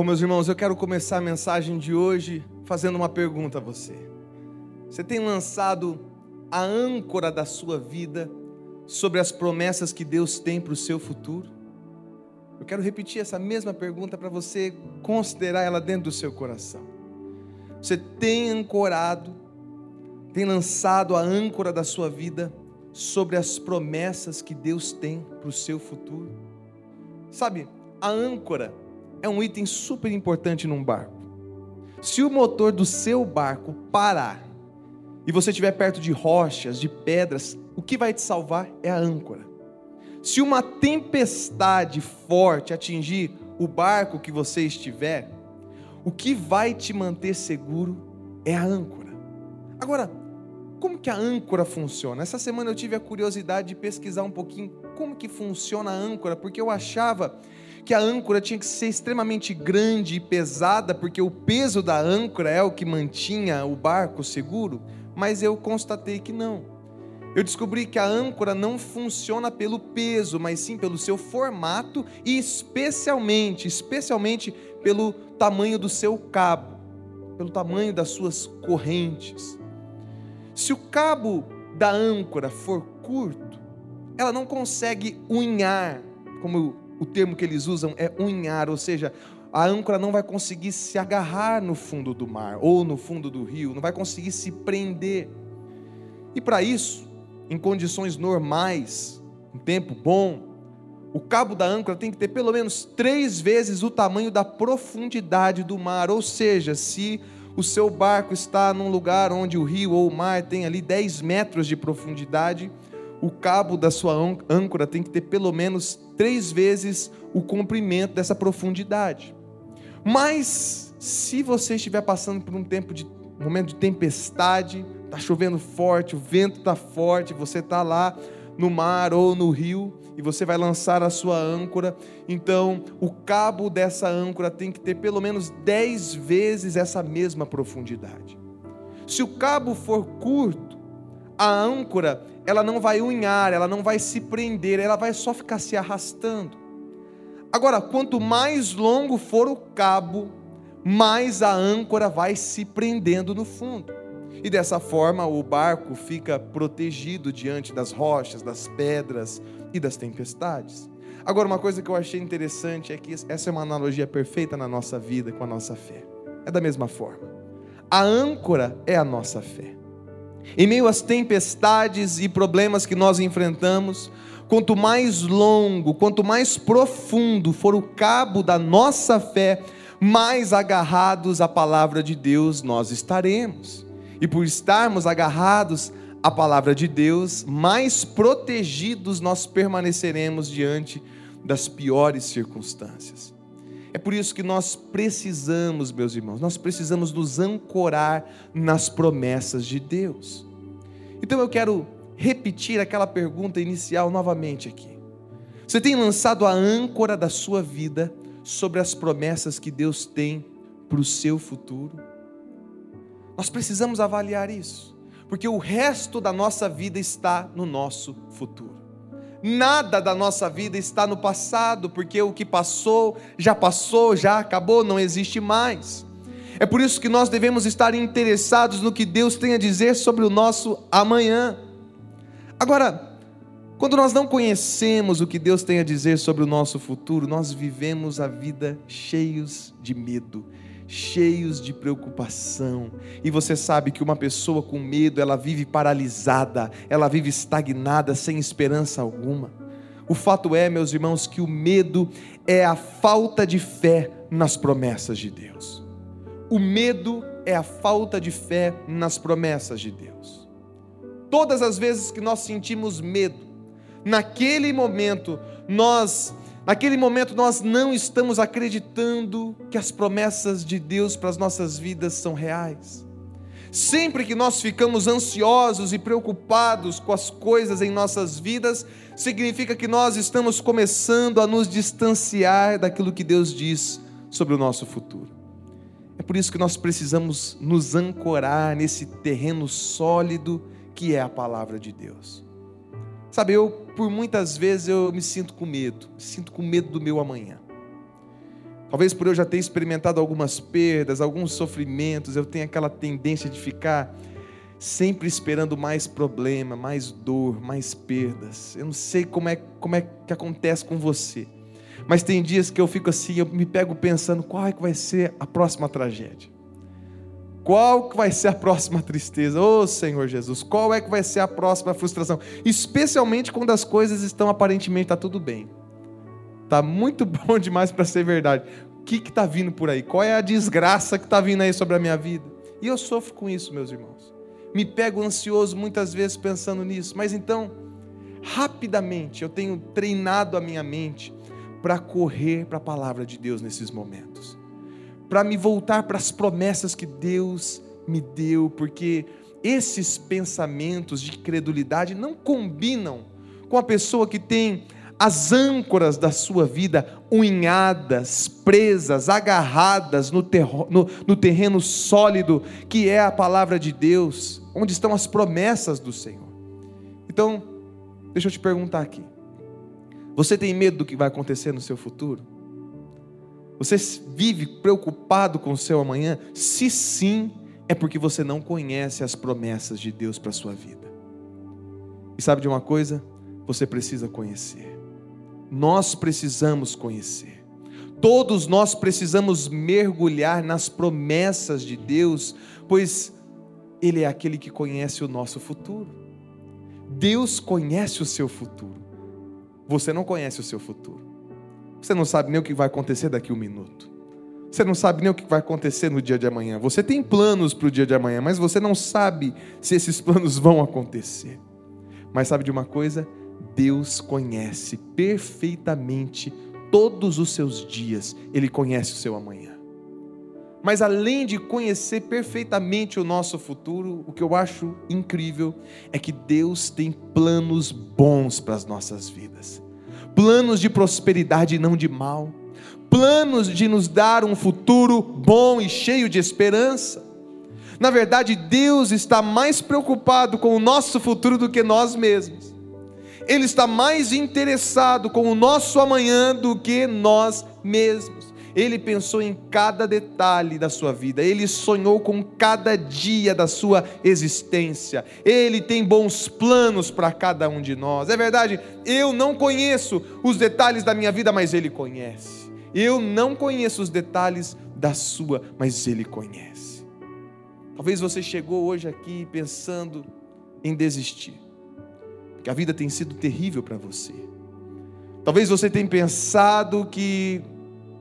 Bom, meus irmãos, eu quero começar a mensagem de hoje fazendo uma pergunta a você. Você tem lançado a âncora da sua vida sobre as promessas que Deus tem para o seu futuro? Eu quero repetir essa mesma pergunta para você considerar ela dentro do seu coração. Você tem ancorado, tem lançado a âncora da sua vida sobre as promessas que Deus tem para o seu futuro? Sabe, a âncora é um item super importante num barco. Se o motor do seu barco parar e você estiver perto de rochas, de pedras, o que vai te salvar é a âncora. Se uma tempestade forte atingir o barco que você estiver, o que vai te manter seguro é a âncora. Agora, como que a âncora funciona? Essa semana eu tive a curiosidade de pesquisar um pouquinho como que funciona a âncora, porque eu achava que a âncora tinha que ser extremamente grande e pesada, porque o peso da âncora é o que mantinha o barco seguro, mas eu constatei que não. Eu descobri que a âncora não funciona pelo peso, mas sim pelo seu formato e especialmente, especialmente pelo tamanho do seu cabo, pelo tamanho das suas correntes. Se o cabo da âncora for curto, ela não consegue unhar, como o termo que eles usam é unhar, ou seja, a âncora não vai conseguir se agarrar no fundo do mar ou no fundo do rio, não vai conseguir se prender. E para isso, em condições normais, um tempo bom, o cabo da âncora tem que ter pelo menos três vezes o tamanho da profundidade do mar, ou seja, se o seu barco está num lugar onde o rio ou o mar tem ali 10 metros de profundidade, o cabo da sua âncora tem que ter pelo menos três vezes o comprimento dessa profundidade. Mas se você estiver passando por um tempo de um momento de tempestade, está chovendo forte, o vento está forte, você está lá no mar ou no rio e você vai lançar a sua âncora, então o cabo dessa âncora tem que ter pelo menos dez vezes essa mesma profundidade. Se o cabo for curto, a âncora ela não vai unhar, ela não vai se prender, ela vai só ficar se arrastando. Agora, quanto mais longo for o cabo, mais a âncora vai se prendendo no fundo. E dessa forma o barco fica protegido diante das rochas, das pedras e das tempestades. Agora, uma coisa que eu achei interessante é que essa é uma analogia perfeita na nossa vida com a nossa fé. É da mesma forma. A âncora é a nossa fé. Em meio às tempestades e problemas que nós enfrentamos, quanto mais longo, quanto mais profundo for o cabo da nossa fé, mais agarrados à palavra de Deus nós estaremos. E por estarmos agarrados à palavra de Deus, mais protegidos nós permaneceremos diante das piores circunstâncias. É por isso que nós precisamos, meus irmãos, nós precisamos nos ancorar nas promessas de Deus. Então eu quero repetir aquela pergunta inicial novamente aqui. Você tem lançado a âncora da sua vida sobre as promessas que Deus tem para o seu futuro? Nós precisamos avaliar isso, porque o resto da nossa vida está no nosso futuro. Nada da nossa vida está no passado, porque o que passou já passou, já acabou, não existe mais. É por isso que nós devemos estar interessados no que Deus tem a dizer sobre o nosso amanhã. Agora, quando nós não conhecemos o que Deus tem a dizer sobre o nosso futuro, nós vivemos a vida cheios de medo, cheios de preocupação. E você sabe que uma pessoa com medo, ela vive paralisada, ela vive estagnada, sem esperança alguma. O fato é, meus irmãos, que o medo é a falta de fé nas promessas de Deus. O medo é a falta de fé nas promessas de Deus. Todas as vezes que nós sentimos medo, naquele momento nós Naquele momento nós não estamos acreditando que as promessas de Deus para as nossas vidas são reais. Sempre que nós ficamos ansiosos e preocupados com as coisas em nossas vidas, significa que nós estamos começando a nos distanciar daquilo que Deus diz sobre o nosso futuro. É por isso que nós precisamos nos ancorar nesse terreno sólido que é a palavra de Deus. Sabe, eu por muitas vezes eu me sinto com medo, me sinto com medo do meu amanhã. Talvez por eu já ter experimentado algumas perdas, alguns sofrimentos, eu tenho aquela tendência de ficar sempre esperando mais problema, mais dor, mais perdas. Eu não sei como é, como é que acontece com você. Mas tem dias que eu fico assim, eu me pego pensando qual é que vai ser a próxima tragédia. Qual que vai ser a próxima tristeza? Ô oh, Senhor Jesus, qual é que vai ser a próxima frustração? Especialmente quando as coisas estão aparentemente tá tudo bem. Tá muito bom demais para ser verdade. O que está vindo por aí? Qual é a desgraça que está vindo aí sobre a minha vida? E eu sofro com isso, meus irmãos. Me pego ansioso muitas vezes pensando nisso, mas então, rapidamente, eu tenho treinado a minha mente para correr para a palavra de Deus nesses momentos, para me voltar para as promessas que Deus me deu, porque esses pensamentos de credulidade não combinam com a pessoa que tem as âncoras da sua vida unhadas, presas, agarradas no, terro, no, no, terreno sólido que é a palavra de Deus, onde estão as promessas do Senhor. Então, deixa eu te perguntar aqui: você tem medo do que vai acontecer no seu futuro? Você vive preocupado com o seu amanhã? Se sim, é porque você não conhece as promessas de Deus para a sua vida. E sabe de uma coisa? Você precisa conhecer nós precisamos conhecer. Todos nós precisamos mergulhar nas promessas de Deus, pois Ele é aquele que conhece o nosso futuro. Deus conhece o seu futuro. Você não conhece o seu futuro. Você não sabe nem o que vai acontecer daqui a um minuto. Você não sabe nem o que vai acontecer no dia de amanhã. Você tem planos para o dia de amanhã, mas você não sabe se esses planos vão acontecer. Mas sabe de uma coisa? Deus conhece perfeitamente todos os seus dias, Ele conhece o seu amanhã. Mas além de conhecer perfeitamente o nosso futuro, o que eu acho incrível é que Deus tem planos bons para as nossas vidas planos de prosperidade e não de mal, planos de nos dar um futuro bom e cheio de esperança. Na verdade, Deus está mais preocupado com o nosso futuro do que nós mesmos. Ele está mais interessado com o nosso amanhã do que nós mesmos. Ele pensou em cada detalhe da sua vida, ele sonhou com cada dia da sua existência, ele tem bons planos para cada um de nós. É verdade, eu não conheço os detalhes da minha vida, mas ele conhece. Eu não conheço os detalhes da sua, mas ele conhece. Talvez você chegou hoje aqui pensando em desistir que a vida tem sido terrível para você. Talvez você tenha pensado que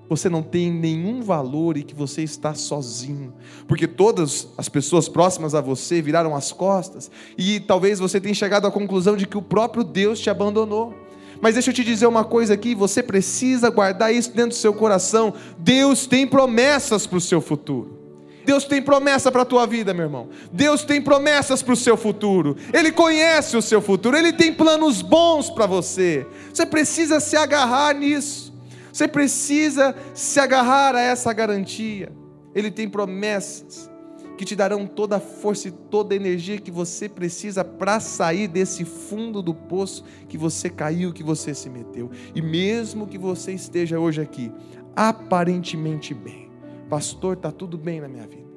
você não tem nenhum valor e que você está sozinho, porque todas as pessoas próximas a você viraram as costas, e talvez você tenha chegado à conclusão de que o próprio Deus te abandonou. Mas deixa eu te dizer uma coisa aqui, você precisa guardar isso dentro do seu coração. Deus tem promessas para o seu futuro. Deus tem promessa para a tua vida, meu irmão. Deus tem promessas para o seu futuro. Ele conhece o seu futuro. Ele tem planos bons para você. Você precisa se agarrar nisso. Você precisa se agarrar a essa garantia. Ele tem promessas que te darão toda a força e toda a energia que você precisa para sair desse fundo do poço que você caiu, que você se meteu. E mesmo que você esteja hoje aqui, aparentemente bem, Pastor, está tudo bem na minha vida.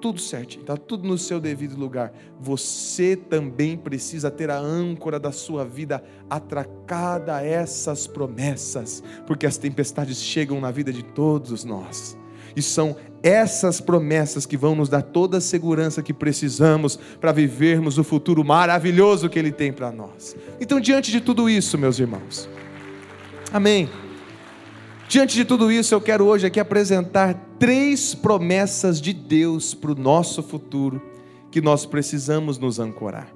Tudo certinho, está tudo no seu devido lugar. Você também precisa ter a âncora da sua vida atracada a essas promessas, porque as tempestades chegam na vida de todos nós. E são essas promessas que vão nos dar toda a segurança que precisamos para vivermos o futuro maravilhoso que Ele tem para nós. Então, diante de tudo isso, meus irmãos, amém. Diante de tudo isso, eu quero hoje aqui apresentar três promessas de Deus para o nosso futuro que nós precisamos nos ancorar.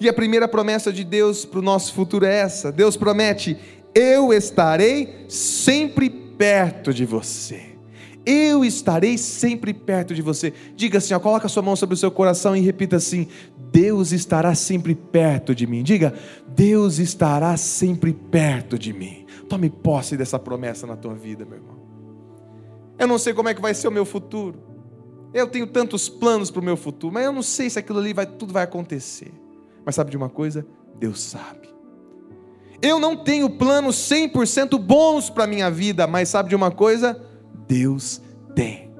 E a primeira promessa de Deus para o nosso futuro é essa: Deus promete, eu estarei sempre perto de você. Eu estarei sempre perto de você. Diga assim, ó, coloca a sua mão sobre o seu coração e repita assim: Deus estará sempre perto de mim. Diga, Deus estará sempre perto de mim. Tome posse dessa promessa na tua vida, meu irmão. Eu não sei como é que vai ser o meu futuro. Eu tenho tantos planos para o meu futuro, mas eu não sei se aquilo ali vai, tudo vai acontecer. Mas sabe de uma coisa? Deus sabe. Eu não tenho planos 100% bons para minha vida, mas sabe de uma coisa? Deus tem.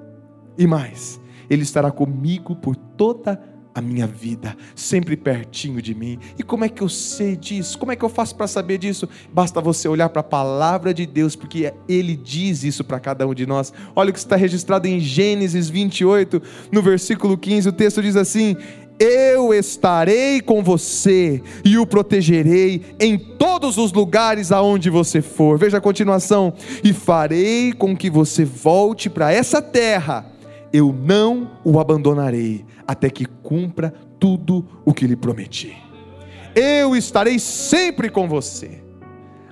E mais, Ele estará comigo por toda a a minha vida, sempre pertinho de mim. E como é que eu sei disso? Como é que eu faço para saber disso? Basta você olhar para a palavra de Deus, porque Ele diz isso para cada um de nós. Olha o que está registrado em Gênesis 28, no versículo 15, o texto diz assim: eu estarei com você e o protegerei em todos os lugares aonde você for. Veja a continuação: e farei com que você volte para essa terra eu não o abandonarei até que cumpra tudo o que lhe prometi. Eu estarei sempre com você.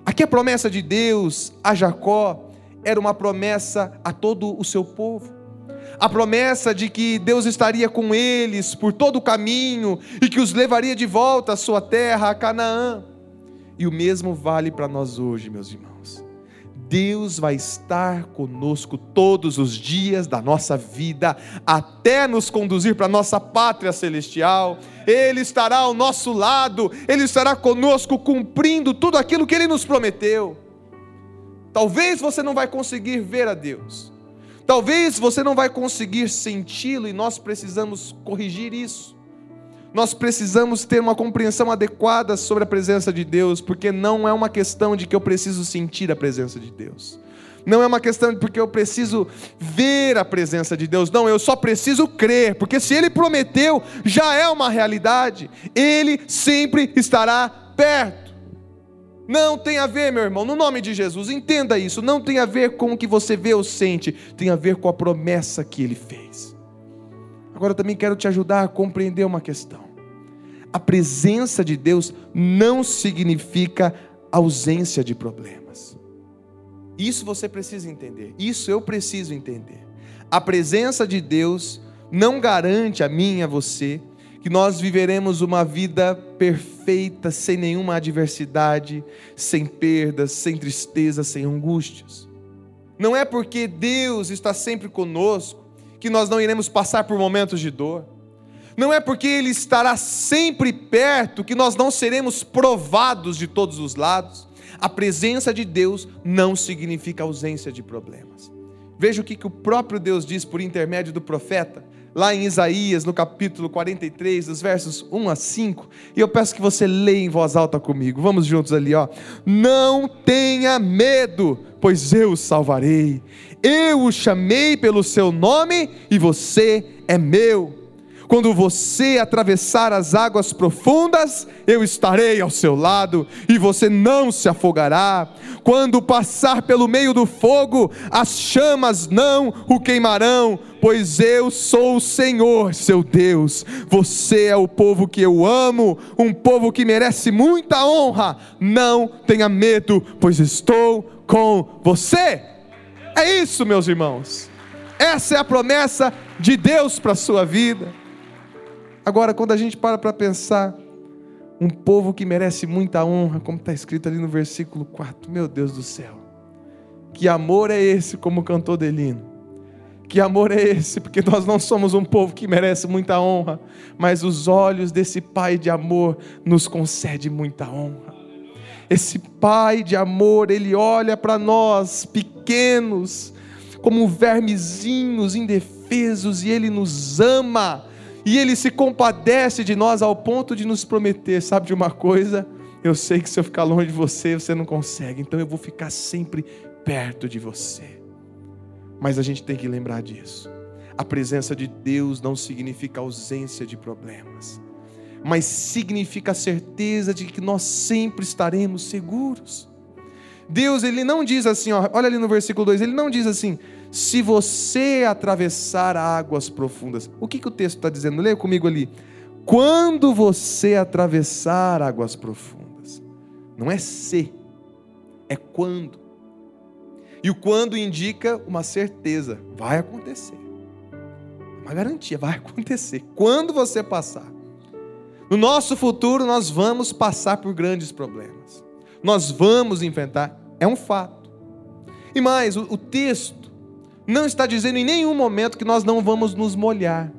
Aqui a promessa de Deus a Jacó era uma promessa a todo o seu povo. A promessa de que Deus estaria com eles por todo o caminho e que os levaria de volta à sua terra, a Canaã. E o mesmo vale para nós hoje, meus irmãos. Deus vai estar conosco todos os dias da nossa vida, até nos conduzir para a nossa pátria celestial. Ele estará ao nosso lado, Ele estará conosco, cumprindo tudo aquilo que Ele nos prometeu. Talvez você não vai conseguir ver a Deus, talvez você não vai conseguir senti-lo, e nós precisamos corrigir isso nós precisamos ter uma compreensão adequada sobre a presença de Deus, porque não é uma questão de que eu preciso sentir a presença de Deus. Não é uma questão de porque eu preciso ver a presença de Deus. Não, eu só preciso crer, porque se Ele prometeu, já é uma realidade. Ele sempre estará perto. Não tem a ver, meu irmão, no nome de Jesus, entenda isso. Não tem a ver com o que você vê ou sente, tem a ver com a promessa que Ele fez. Agora eu também quero te ajudar a compreender uma questão. A presença de Deus não significa ausência de problemas. Isso você precisa entender. Isso eu preciso entender. A presença de Deus não garante a mim e a você que nós viveremos uma vida perfeita, sem nenhuma adversidade, sem perdas, sem tristeza, sem angústias. Não é porque Deus está sempre conosco que nós não iremos passar por momentos de dor. Não é porque Ele estará sempre perto que nós não seremos provados de todos os lados. A presença de Deus não significa ausência de problemas. Veja o que, que o próprio Deus diz por intermédio do profeta, lá em Isaías, no capítulo 43, dos versos 1 a 5. E eu peço que você leia em voz alta comigo. Vamos juntos ali, ó. Não tenha medo, pois eu o salvarei. Eu o chamei pelo seu nome e você é meu. Quando você atravessar as águas profundas, eu estarei ao seu lado e você não se afogará. Quando passar pelo meio do fogo, as chamas não o queimarão, pois eu sou o Senhor, seu Deus. Você é o povo que eu amo, um povo que merece muita honra. Não tenha medo, pois estou com você. É isso, meus irmãos. Essa é a promessa de Deus para a sua vida. Agora, quando a gente para para pensar, um povo que merece muita honra, como está escrito ali no versículo 4, meu Deus do céu. Que amor é esse, como cantou Delino? Que amor é esse? Porque nós não somos um povo que merece muita honra, mas os olhos desse Pai de amor nos concede muita honra. Esse Pai de amor, Ele olha para nós, pequenos, como vermezinhos indefesos, e Ele nos ama, e Ele se compadece de nós ao ponto de nos prometer: sabe de uma coisa? Eu sei que se eu ficar longe de você, você não consegue, então eu vou ficar sempre perto de você. Mas a gente tem que lembrar disso. A presença de Deus não significa ausência de problemas mas significa a certeza de que nós sempre estaremos seguros. Deus, ele não diz assim, ó, olha ali no versículo 2, ele não diz assim, se você atravessar águas profundas. O que, que o texto está dizendo? Leia comigo ali. Quando você atravessar águas profundas. Não é se, é quando. E o quando indica uma certeza, vai acontecer. Uma garantia, vai acontecer. Quando você passar. No nosso futuro, nós vamos passar por grandes problemas. Nós vamos enfrentar, é um fato. E mais, o, o texto não está dizendo em nenhum momento que nós não vamos nos molhar.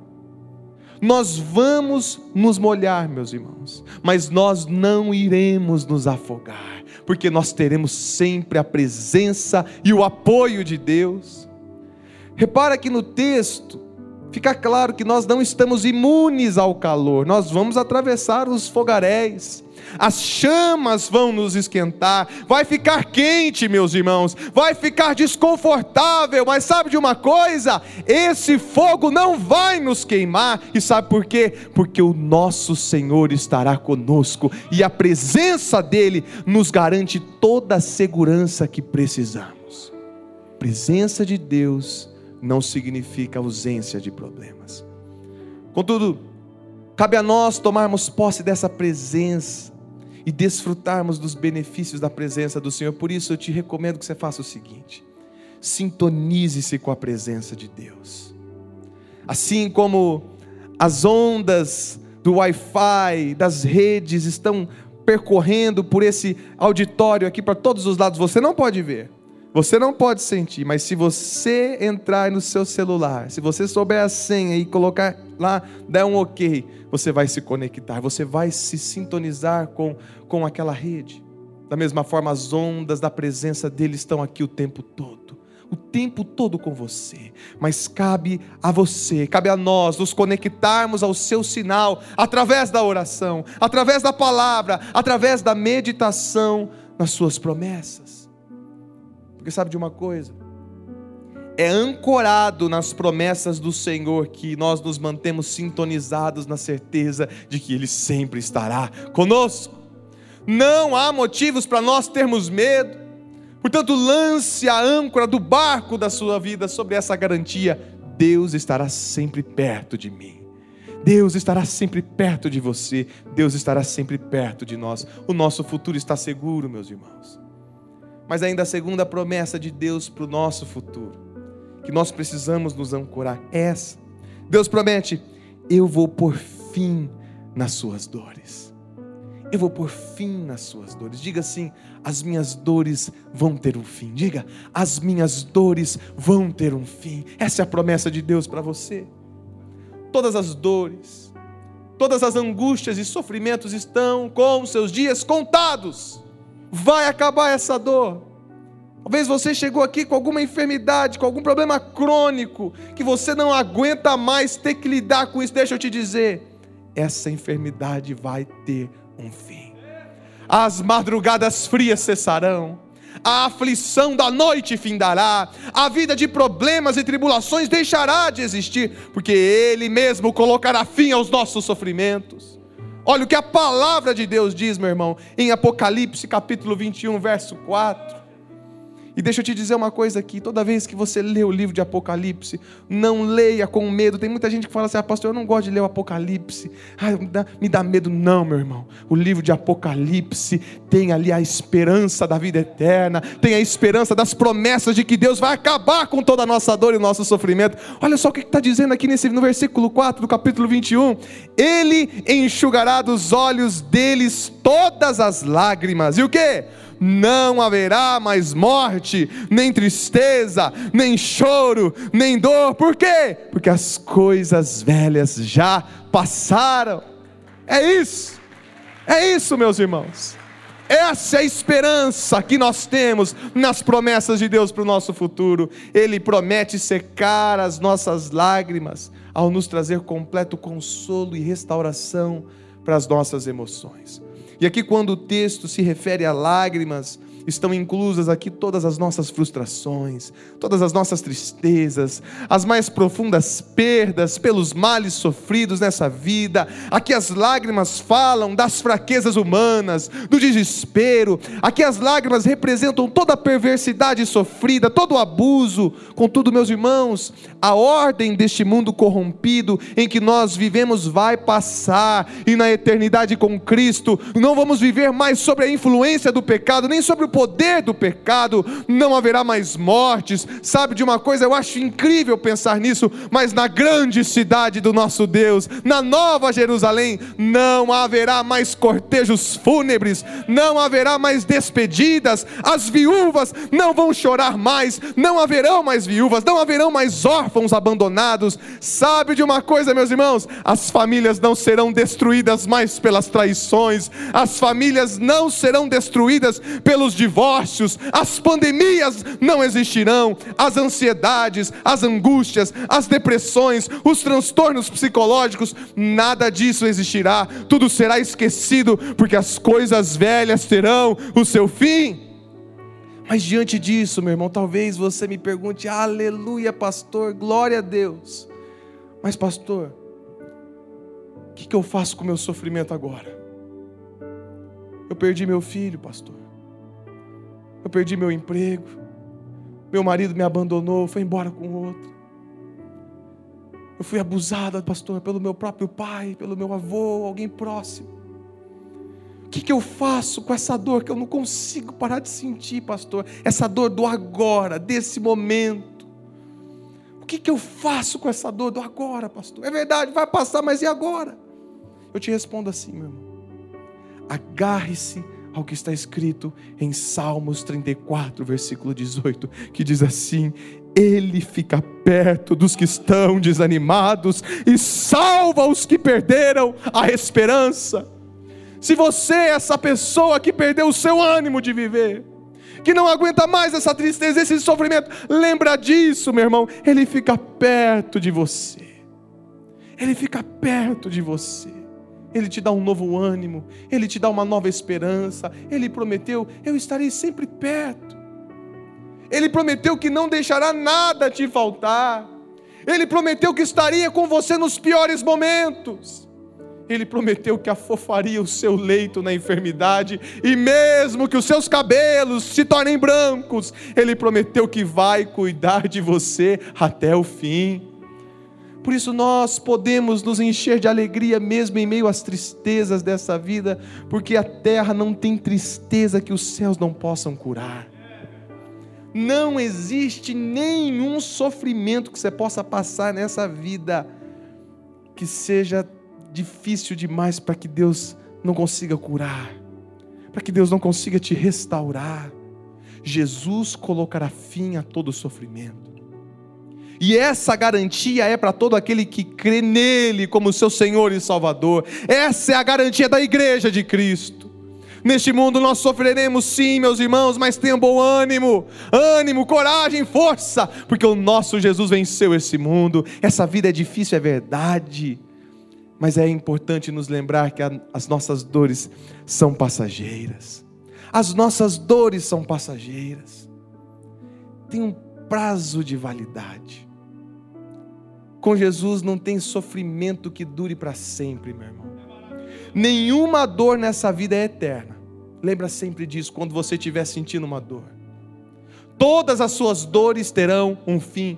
Nós vamos nos molhar, meus irmãos, mas nós não iremos nos afogar, porque nós teremos sempre a presença e o apoio de Deus. Repara que no texto fica claro que nós não estamos imunes ao calor, nós vamos atravessar os fogaréis, as chamas vão nos esquentar, vai ficar quente, meus irmãos, vai ficar desconfortável, mas sabe de uma coisa? Esse fogo não vai nos queimar, e sabe por quê? Porque o nosso Senhor estará conosco e a presença dEle nos garante toda a segurança que precisamos. presença de Deus não significa ausência de problemas. Contudo, cabe a nós tomarmos posse dessa presença e desfrutarmos dos benefícios da presença do Senhor. Por isso eu te recomendo que você faça o seguinte: sintonize-se com a presença de Deus. Assim como as ondas do Wi-Fi, das redes estão percorrendo por esse auditório aqui para todos os lados, você não pode ver. Você não pode sentir, mas se você entrar no seu celular, se você souber a senha e colocar lá, der um ok, você vai se conectar, você vai se sintonizar com, com aquela rede. Da mesma forma, as ondas da presença dele estão aqui o tempo todo. O tempo todo com você, mas cabe a você, cabe a nós nos conectarmos ao seu sinal através da oração, através da palavra, através da meditação nas suas promessas. Porque sabe de uma coisa? É ancorado nas promessas do Senhor que nós nos mantemos sintonizados na certeza de que Ele sempre estará conosco. Não há motivos para nós termos medo. Portanto, lance a âncora do barco da sua vida sobre essa garantia: Deus estará sempre perto de mim. Deus estará sempre perto de você, Deus estará sempre perto de nós. O nosso futuro está seguro, meus irmãos mas ainda a segunda promessa de Deus para o nosso futuro, que nós precisamos nos ancorar, é essa. Deus promete: eu vou por fim nas suas dores. Eu vou por fim nas suas dores. Diga assim: as minhas dores vão ter um fim. Diga: as minhas dores vão ter um fim. Essa é a promessa de Deus para você. Todas as dores, todas as angústias e sofrimentos estão com seus dias contados vai acabar essa dor. Talvez você chegou aqui com alguma enfermidade, com algum problema crônico, que você não aguenta mais ter que lidar com isso. Deixa eu te dizer, essa enfermidade vai ter um fim. As madrugadas frias cessarão, a aflição da noite findará, a vida de problemas e tribulações deixará de existir, porque Ele mesmo colocará fim aos nossos sofrimentos. Olha o que a palavra de Deus diz, meu irmão, em Apocalipse capítulo 21, verso 4. E deixa eu te dizer uma coisa aqui: toda vez que você lê o livro de Apocalipse, não leia com medo. Tem muita gente que fala assim: ah, pastor, eu não gosto de ler o Apocalipse. Ah, me dá, me dá medo. Não, meu irmão. O livro de Apocalipse tem ali a esperança da vida eterna, tem a esperança das promessas de que Deus vai acabar com toda a nossa dor e nosso sofrimento. Olha só o que está dizendo aqui nesse, no versículo 4 do capítulo 21. Ele enxugará dos olhos deles todas as lágrimas. E o que? Não haverá mais morte, nem tristeza, nem choro, nem dor. Por quê? Porque as coisas velhas já passaram. É isso, é isso, meus irmãos. Essa é a esperança que nós temos nas promessas de Deus para o nosso futuro. Ele promete secar as nossas lágrimas ao nos trazer completo consolo e restauração para as nossas emoções. E aqui, quando o texto se refere a lágrimas, estão inclusas aqui todas as nossas frustrações, todas as nossas tristezas, as mais profundas perdas pelos males sofridos nessa vida. Aqui as lágrimas falam das fraquezas humanas, do desespero. Aqui as lágrimas representam toda a perversidade sofrida, todo o abuso. Contudo, meus irmãos, a ordem deste mundo corrompido em que nós vivemos vai passar e na eternidade com Cristo não vamos viver mais sobre a influência do pecado, nem sobre o poder do pecado, não haverá mais mortes. Sabe de uma coisa, eu acho incrível pensar nisso, mas na grande cidade do nosso Deus, na Nova Jerusalém, não haverá mais cortejos fúnebres, não haverá mais despedidas, as viúvas não vão chorar mais, não haverão mais viúvas, não haverão mais órfãos abandonados. Sabe de uma coisa, meus irmãos? As famílias não serão destruídas mais pelas traições, as famílias não serão destruídas pelos divórcios, as pandemias não existirão, as ansiedades, as angústias, as depressões, os transtornos psicológicos, nada disso existirá, tudo será esquecido, porque as coisas velhas terão o seu fim. Mas diante disso, meu irmão, talvez você me pergunte: aleluia, pastor, glória a Deus. Mas, pastor, o que, que eu faço com o meu sofrimento agora? Eu perdi meu filho, pastor. Eu perdi meu emprego. Meu marido me abandonou, foi embora com outro. Eu fui abusada, pastor, pelo meu próprio pai, pelo meu avô, alguém próximo. O que, que eu faço com essa dor que eu não consigo parar de sentir, pastor? Essa dor do agora, desse momento. O que, que eu faço com essa dor do agora, pastor? É verdade, vai passar, mas e agora? Eu te respondo assim, meu irmão agarre-se ao que está escrito em Salmos 34, versículo 18, que diz assim: Ele fica perto dos que estão desanimados e salva os que perderam a esperança. Se você é essa pessoa que perdeu o seu ânimo de viver, que não aguenta mais essa tristeza, esse sofrimento, lembra disso, meu irmão. Ele fica perto de você. Ele fica perto de você. Ele te dá um novo ânimo, Ele te dá uma nova esperança. Ele prometeu: Eu estarei sempre perto. Ele prometeu que não deixará nada te faltar. Ele prometeu que estaria com você nos piores momentos. Ele prometeu que afofaria o seu leito na enfermidade, e mesmo que os seus cabelos se tornem brancos, Ele prometeu que vai cuidar de você até o fim. Por isso nós podemos nos encher de alegria mesmo em meio às tristezas dessa vida, porque a terra não tem tristeza que os céus não possam curar. Não existe nenhum sofrimento que você possa passar nessa vida que seja difícil demais para que Deus não consiga curar, para que Deus não consiga te restaurar. Jesus colocará fim a todo sofrimento. E essa garantia é para todo aquele que crê nele como seu Senhor e Salvador. Essa é a garantia da igreja de Cristo. Neste mundo nós sofreremos sim, meus irmãos, mas tenham bom ânimo, ânimo, coragem, força, porque o nosso Jesus venceu esse mundo. Essa vida é difícil, é verdade, mas é importante nos lembrar que as nossas dores são passageiras. As nossas dores são passageiras. Tem um prazo de validade. Com Jesus não tem sofrimento que dure para sempre, meu irmão. Nenhuma dor nessa vida é eterna. Lembra sempre disso quando você estiver sentindo uma dor. Todas as suas dores terão um fim.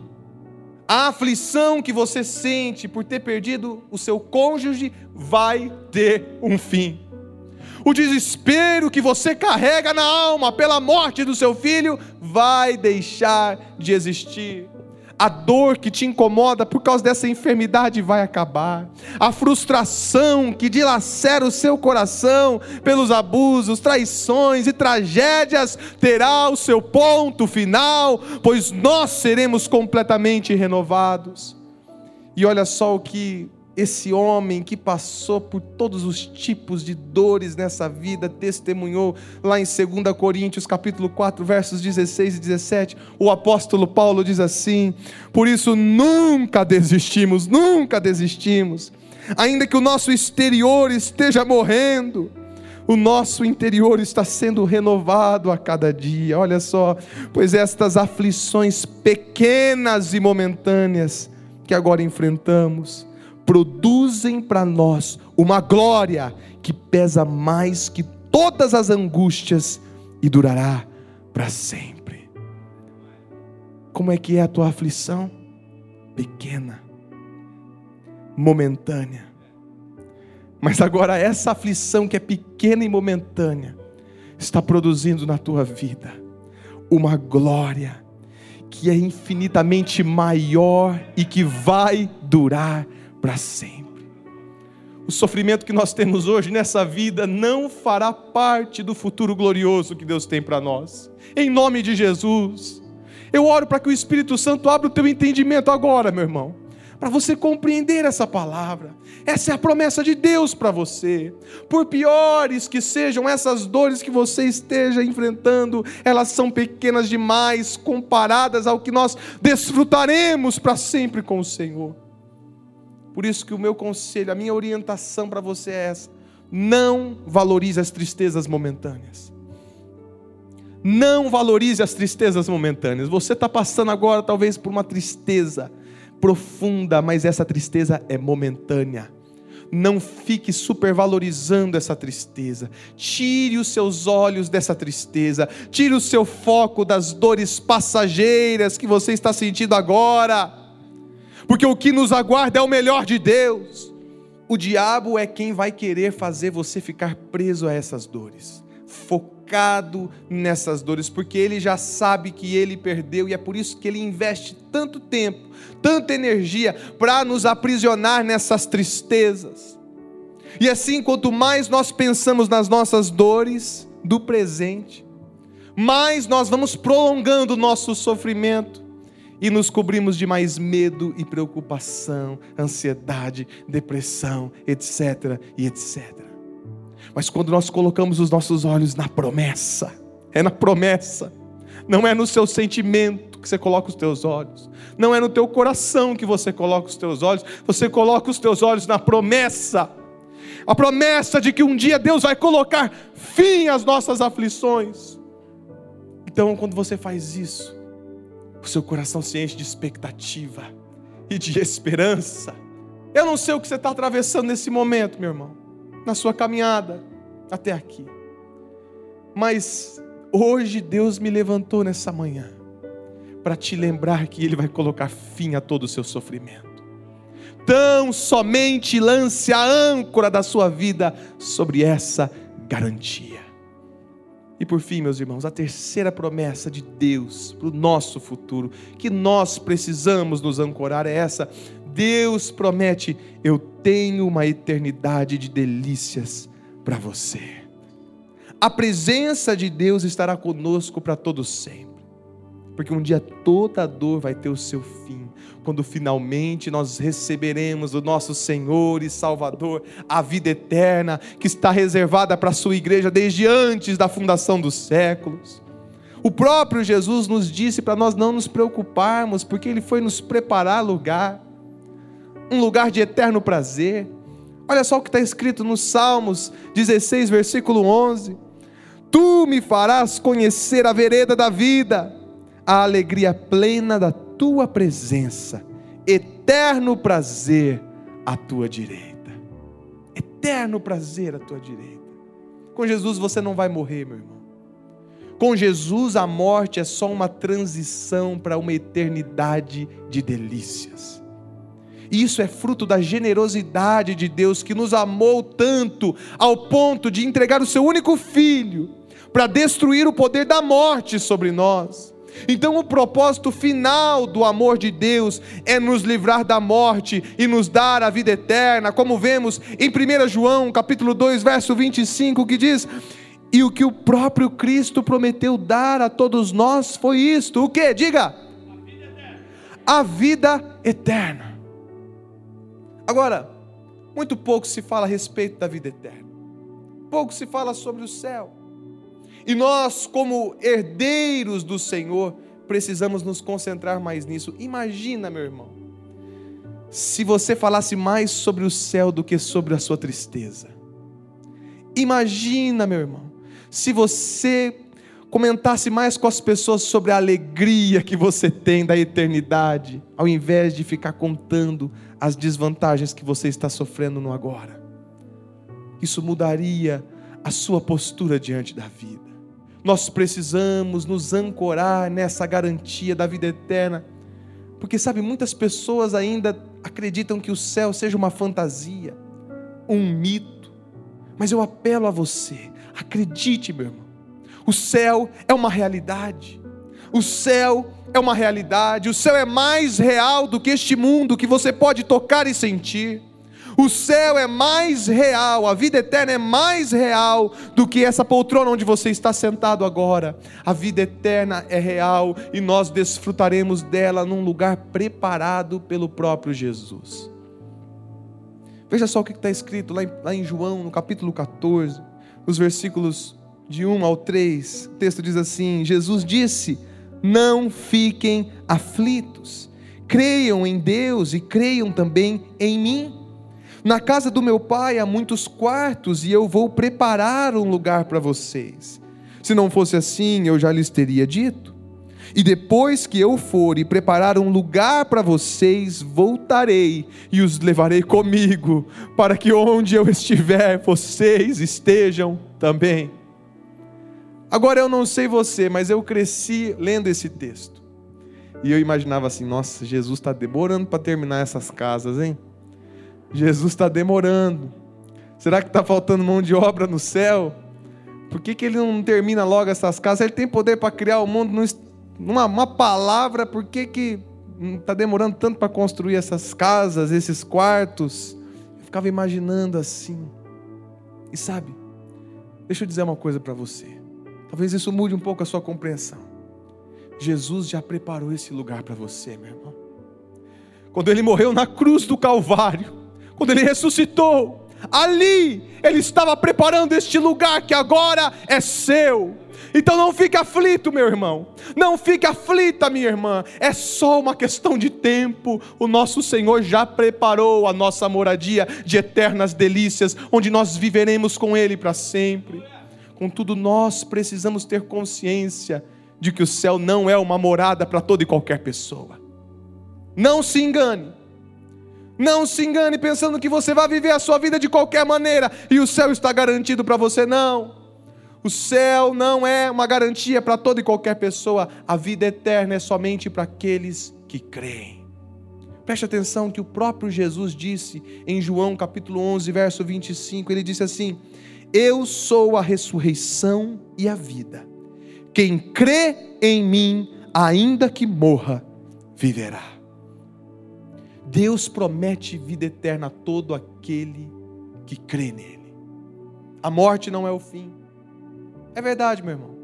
A aflição que você sente por ter perdido o seu cônjuge vai ter um fim. O desespero que você carrega na alma pela morte do seu filho vai deixar de existir a dor que te incomoda por causa dessa enfermidade vai acabar, a frustração que dilacera o seu coração pelos abusos, traições e tragédias terá o seu ponto final, pois nós seremos completamente renovados. E olha só o que esse homem que passou por todos os tipos de dores nessa vida, testemunhou lá em 2 Coríntios capítulo 4, versos 16 e 17, o apóstolo Paulo diz assim: "Por isso nunca desistimos, nunca desistimos, ainda que o nosso exterior esteja morrendo, o nosso interior está sendo renovado a cada dia. Olha só, pois estas aflições pequenas e momentâneas que agora enfrentamos, produzem para nós uma glória que pesa mais que todas as angústias e durará para sempre. Como é que é a tua aflição? Pequena, momentânea. Mas agora essa aflição que é pequena e momentânea está produzindo na tua vida uma glória que é infinitamente maior e que vai durar para sempre. O sofrimento que nós temos hoje nessa vida não fará parte do futuro glorioso que Deus tem para nós. Em nome de Jesus. Eu oro para que o Espírito Santo abra o teu entendimento agora, meu irmão para você compreender essa palavra. Essa é a promessa de Deus para você. Por piores que sejam essas dores que você esteja enfrentando, elas são pequenas demais comparadas ao que nós desfrutaremos para sempre com o Senhor. Por isso que o meu conselho, a minha orientação para você é essa: não valorize as tristezas momentâneas. Não valorize as tristezas momentâneas. Você está passando agora, talvez, por uma tristeza profunda, mas essa tristeza é momentânea. Não fique supervalorizando essa tristeza. Tire os seus olhos dessa tristeza. Tire o seu foco das dores passageiras que você está sentindo agora. Porque o que nos aguarda é o melhor de Deus. O diabo é quem vai querer fazer você ficar preso a essas dores. Focado nessas dores, porque ele já sabe que ele perdeu e é por isso que ele investe tanto tempo, tanta energia para nos aprisionar nessas tristezas. E assim, quanto mais nós pensamos nas nossas dores do presente, mais nós vamos prolongando o nosso sofrimento e nos cobrimos de mais medo e preocupação, ansiedade, depressão, etc. e etc. Mas quando nós colocamos os nossos olhos na promessa, é na promessa, não é no seu sentimento que você coloca os teus olhos, não é no teu coração que você coloca os teus olhos, você coloca os teus olhos na promessa, a promessa de que um dia Deus vai colocar fim às nossas aflições. Então, quando você faz isso, o seu coração se enche de expectativa e de esperança. Eu não sei o que você está atravessando nesse momento, meu irmão na sua caminhada até aqui. Mas hoje Deus me levantou nessa manhã para te lembrar que Ele vai colocar fim a todo o seu sofrimento. Tão somente lance a âncora da sua vida sobre essa garantia. E por fim, meus irmãos, a terceira promessa de Deus para o nosso futuro, que nós precisamos nos ancorar, é essa: Deus promete: eu tenho uma eternidade de delícias para você. A presença de Deus estará conosco para todo sempre. Porque um dia toda dor vai ter o seu fim, quando finalmente nós receberemos do nosso Senhor e Salvador a vida eterna que está reservada para a sua igreja desde antes da fundação dos séculos. O próprio Jesus nos disse para nós não nos preocuparmos, porque ele foi nos preparar lugar um lugar de eterno prazer. Olha só o que está escrito nos Salmos 16, versículo 11: Tu me farás conhecer a vereda da vida, a alegria plena da tua presença, eterno prazer à tua direita. Eterno prazer à tua direita. Com Jesus você não vai morrer, meu irmão. Com Jesus a morte é só uma transição para uma eternidade de delícias. Isso é fruto da generosidade de Deus que nos amou tanto ao ponto de entregar o seu único filho para destruir o poder da morte sobre nós. Então, o propósito final do amor de Deus é nos livrar da morte e nos dar a vida eterna, como vemos em 1 João, capítulo 2, verso 25, que diz: "E o que o próprio Cristo prometeu dar a todos nós foi isto: o que? Diga. A vida eterna. Agora, muito pouco se fala a respeito da vida eterna, pouco se fala sobre o céu. E nós, como herdeiros do Senhor, precisamos nos concentrar mais nisso. Imagina, meu irmão, se você falasse mais sobre o céu do que sobre a sua tristeza. Imagina, meu irmão, se você comentasse mais com as pessoas sobre a alegria que você tem da eternidade, ao invés de ficar contando as desvantagens que você está sofrendo no agora. Isso mudaria a sua postura diante da vida. Nós precisamos nos ancorar nessa garantia da vida eterna, porque sabe, muitas pessoas ainda acreditam que o céu seja uma fantasia, um mito. Mas eu apelo a você, acredite, meu irmão O céu é uma realidade. O céu é uma realidade. O céu é mais real do que este mundo que você pode tocar e sentir. O céu é mais real, a vida eterna é mais real do que essa poltrona onde você está sentado agora. A vida eterna é real e nós desfrutaremos dela num lugar preparado pelo próprio Jesus. Veja só o que está escrito lá em, João, no capítulo 14, nos versículos de 1 ao 3. O texto diz assim: Jesus disse: Não fiquem aflitos, creiam em Deus e creiam também em mim. Na casa do meu pai há muitos quartos e eu vou preparar um lugar para vocês. Se não fosse assim, eu já lhes teria dito. E depois que eu for e preparar um lugar para vocês, voltarei e os levarei comigo, para que onde eu estiver, vocês estejam também. Agora eu não sei você, mas eu cresci lendo esse texto. E eu imaginava assim: nossa, Jesus está demorando para terminar essas casas, hein? Jesus está demorando. Será que está faltando mão de obra no céu? Por que, que ele não termina logo essas casas? Ele tem poder para criar o mundo numa uma palavra, por que está demorando tanto para construir essas casas, esses quartos? Eu ficava imaginando assim. E sabe, deixa eu dizer uma coisa para você. Talvez isso mude um pouco a sua compreensão. Jesus já preparou esse lugar para você, meu irmão. Quando ele morreu na cruz do Calvário, quando ele ressuscitou, ali ele estava preparando este lugar que agora é seu. Então não fique aflito, meu irmão. Não fique aflita, minha irmã. É só uma questão de tempo. O nosso Senhor já preparou a nossa moradia de eternas delícias, onde nós viveremos com Ele para sempre. Contudo, nós precisamos ter consciência de que o céu não é uma morada para toda e qualquer pessoa. Não se engane. Não se engane pensando que você vai viver a sua vida de qualquer maneira e o céu está garantido para você, não. O céu não é uma garantia para toda e qualquer pessoa, a vida eterna é somente para aqueles que creem. Preste atenção que o próprio Jesus disse em João capítulo 11, verso 25, ele disse assim: Eu sou a ressurreição e a vida. Quem crê em mim, ainda que morra, viverá. Deus promete vida eterna a todo aquele que crê nele. A morte não é o fim. É verdade, meu irmão.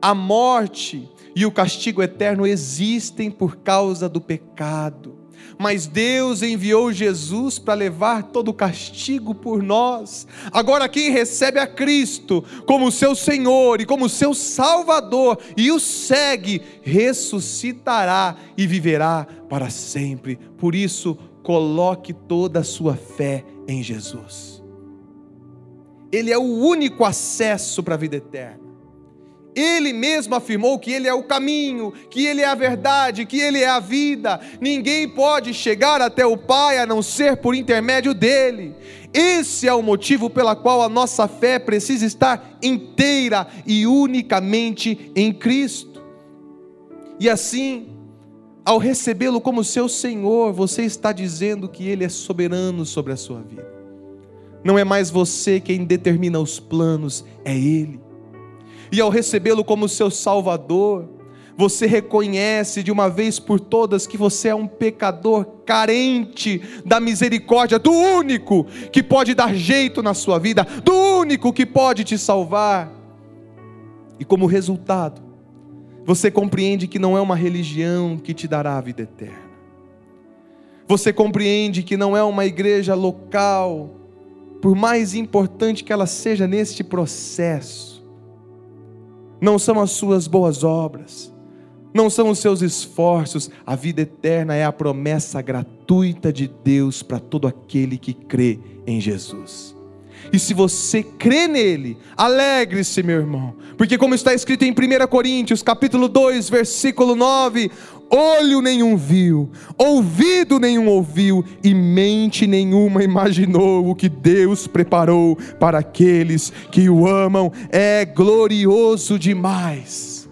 A morte e o castigo eterno existem por causa do pecado mas Deus enviou Jesus para levar todo o castigo por nós. Agora, quem recebe a Cristo como seu Senhor e como seu Salvador e o segue, ressuscitará e viverá para sempre. Por isso, coloque toda a sua fé em Jesus. Ele é o único acesso para a vida eterna. Ele mesmo afirmou que Ele é o caminho, que Ele é a verdade, que Ele é a vida. Ninguém pode chegar até o Pai a não ser por intermédio dele. Esse é o motivo pela qual a nossa fé precisa estar inteira e unicamente em Cristo. E assim, ao recebê-lo como seu Senhor, você está dizendo que Ele é soberano sobre a sua vida. Não é mais você quem determina os planos, é Ele e ao recebê-lo como seu Salvador, você reconhece de uma vez por todas que você é um pecador carente da misericórdia do único que pode dar jeito na sua vida, do único que pode te salvar. E como resultado, você compreende que não é uma religião que te dará a vida eterna. Você compreende que não é uma igreja local, por mais importante que ela seja neste processo não são as suas boas obras, não são os seus esforços, a vida eterna é a promessa gratuita de Deus para todo aquele que crê em Jesus. E se você crê nele, alegre-se, meu irmão, porque como está escrito em 1 Coríntios, capítulo 2, versículo 9, olho nenhum viu, ouvido nenhum ouviu e mente nenhuma imaginou o que Deus preparou para aqueles que o amam. É glorioso demais.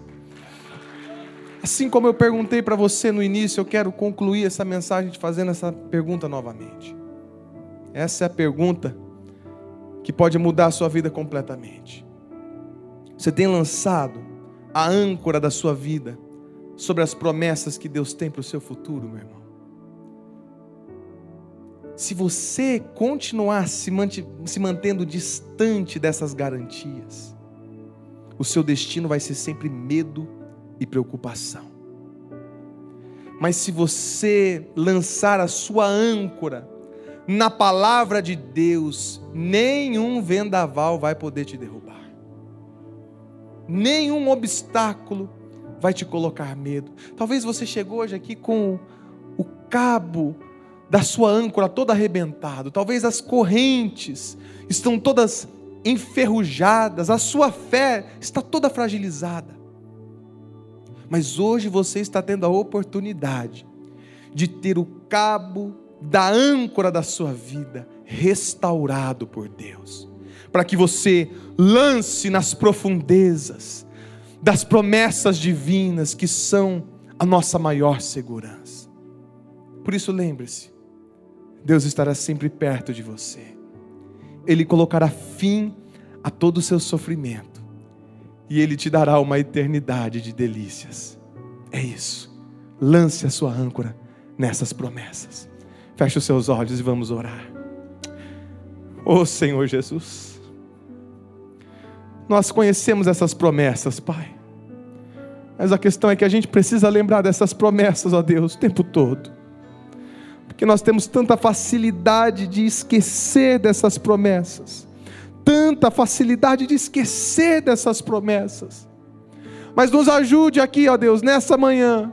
Assim como eu perguntei para você no início, eu quero concluir essa mensagem fazendo essa pergunta novamente. Essa é a pergunta que pode mudar a sua vida completamente. Você tem lançado a âncora da sua vida sobre as promessas que Deus tem para o seu futuro, meu irmão? Se você continuar se, se mantendo distante dessas garantias, o seu destino vai ser sempre medo e preocupação. Mas se você lançar a sua âncora na palavra de Deus, nenhum vendaval vai poder te derrubar. Nenhum obstáculo vai te colocar medo. Talvez você chegou hoje aqui com o cabo da sua âncora todo arrebentado, talvez as correntes estão todas enferrujadas, a sua fé está toda fragilizada. Mas hoje você está tendo a oportunidade de ter o cabo da âncora da sua vida restaurado por Deus, para que você lance nas profundezas das promessas divinas que são a nossa maior segurança. Por isso, lembre-se: Deus estará sempre perto de você, Ele colocará fim a todo o seu sofrimento, e Ele te dará uma eternidade de delícias. É isso, lance a sua âncora nessas promessas. Feche os seus olhos e vamos orar. Oh Senhor Jesus, nós conhecemos essas promessas, Pai. Mas a questão é que a gente precisa lembrar dessas promessas, ó Deus, o tempo todo. Porque nós temos tanta facilidade de esquecer dessas promessas. Tanta facilidade de esquecer dessas promessas. Mas nos ajude aqui, ó Deus, nessa manhã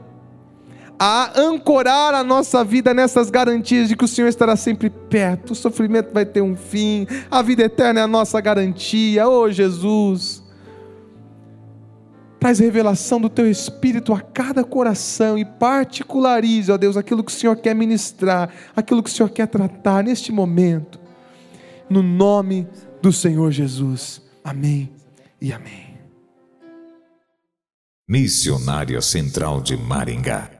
a ancorar a nossa vida nessas garantias de que o Senhor estará sempre perto, o sofrimento vai ter um fim, a vida eterna é a nossa garantia, oh Jesus. Traz revelação do teu espírito a cada coração e particularize, ó Deus, aquilo que o Senhor quer ministrar, aquilo que o Senhor quer tratar neste momento, no nome do Senhor Jesus. Amém e amém. Missionária Central de Maringá